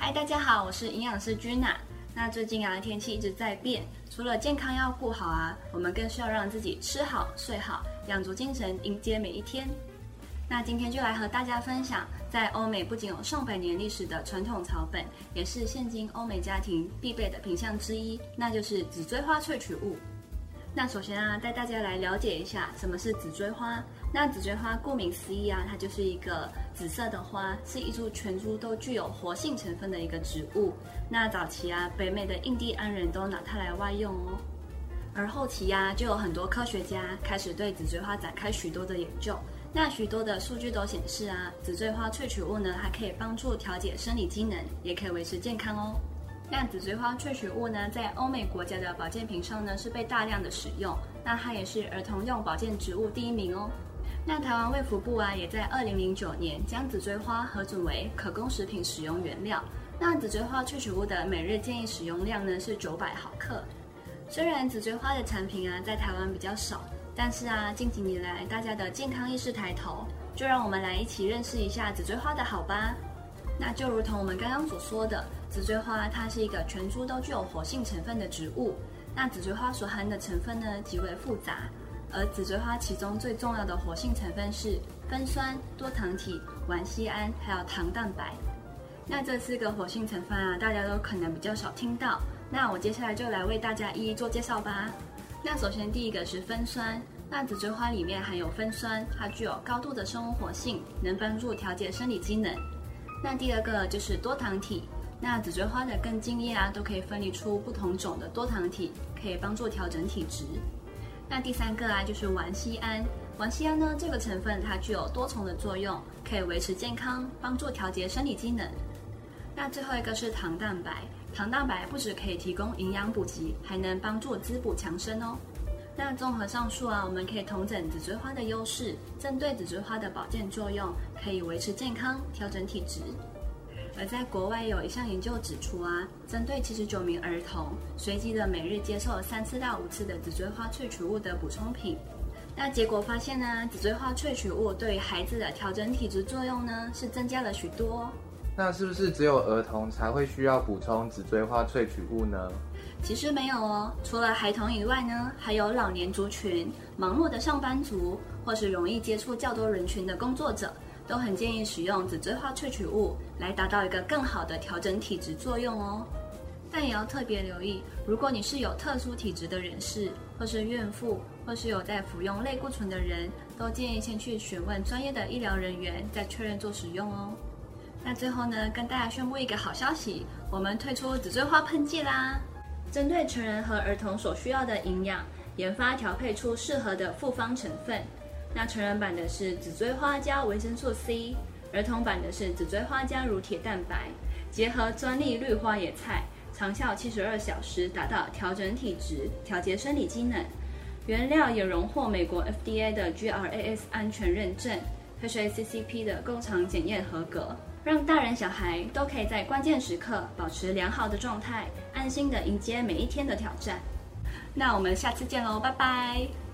嗨，大家好，我是营养师君娜。那最近啊，天气一直在变，除了健康要顾好啊，我们更需要让自己吃好、睡好，养足精神迎接每一天。那今天就来和大家分享，在欧美不仅有上百年历史的传统草本，也是现今欧美家庭必备的品相之一，那就是紫锥花萃取物。那首先啊，带大家来了解一下什么是紫锥花。那紫锥花顾名思义啊，它就是一个紫色的花，是一株全株都具有活性成分的一个植物。那早期啊，北美的印第安人都拿它来外用哦。而后期呀，就有很多科学家开始对紫锥花展开许多的研究。那许多的数据都显示啊，紫锥花萃取物呢，还可以帮助调节生理机能，也可以维持健康哦。那紫锥花萃取物呢，在欧美国家的保健品上呢，是被大量的使用。那它也是儿童用保健植物第一名哦。那台湾卫福部啊，也在二零零九年将紫锥花核准为可供食品使用原料。那紫锥花萃取物的每日建议使用量呢是九百毫克。虽然紫锥花的产品啊在台湾比较少，但是啊近几年来大家的健康意识抬头，就让我们来一起认识一下紫锥花的好吧。那就如同我们刚刚所说的，紫锥花它是一个全株都具有活性成分的植物。那紫锥花所含的成分呢极为复杂。而紫锥花其中最重要的活性成分是酚酸、多糖体、烷酰胺，还有糖蛋白。那这四个活性成分啊，大家都可能比较少听到。那我接下来就来为大家一一做介绍吧。那首先第一个是酚酸。那紫锥花里面含有酚酸，它具有高度的生物活性，能帮助调节生理机能。那第二个就是多糖体。那紫锥花的根茎叶啊，都可以分离出不同种的多糖体，可以帮助调整体质。那第三个啊，就是烷酰胺。烷酰胺呢，这个成分它具有多重的作用，可以维持健康，帮助调节生理机能。那最后一个是糖蛋白。糖蛋白不止可以提供营养补给，还能帮助滋补强身哦。那综合上述啊，我们可以同整紫锥花的优势，针对紫锥花的保健作用，可以维持健康，调整体质。而在国外有一项研究指出啊，针对七十九名儿童，随机的每日接受三次到五次的紫锥花萃取物的补充品，那结果发现呢，紫锥花萃取物对孩子的调整体质作用呢是增加了许多。那是不是只有儿童才会需要补充紫锥花萃取物呢？其实没有哦，除了孩童以外呢，还有老年族群、忙碌的上班族，或是容易接触较多人群的工作者。都很建议使用紫锥花萃取物来达到一个更好的调整体质作用哦。但也要特别留意，如果你是有特殊体质的人士，或是孕妇，或是有在服用类固醇的人，都建议先去询问专业的医疗人员，再确认做使用哦。那最后呢，跟大家宣布一个好消息，我们推出紫锥花喷剂啦！针对成人和儿童所需要的营养，研发调配出适合的复方成分。那成人版的是紫锥花加维生素 C，儿童版的是紫锥花加乳铁蛋白，结合专利绿花野菜，长效七十二小时，达到调整体质、调节生理机能。原料也荣获美国 FDA 的 GRAS 安全认证，HACCP 的工厂检验合格，让大人小孩都可以在关键时刻保持良好的状态，安心的迎接每一天的挑战。那我们下次见喽，拜拜。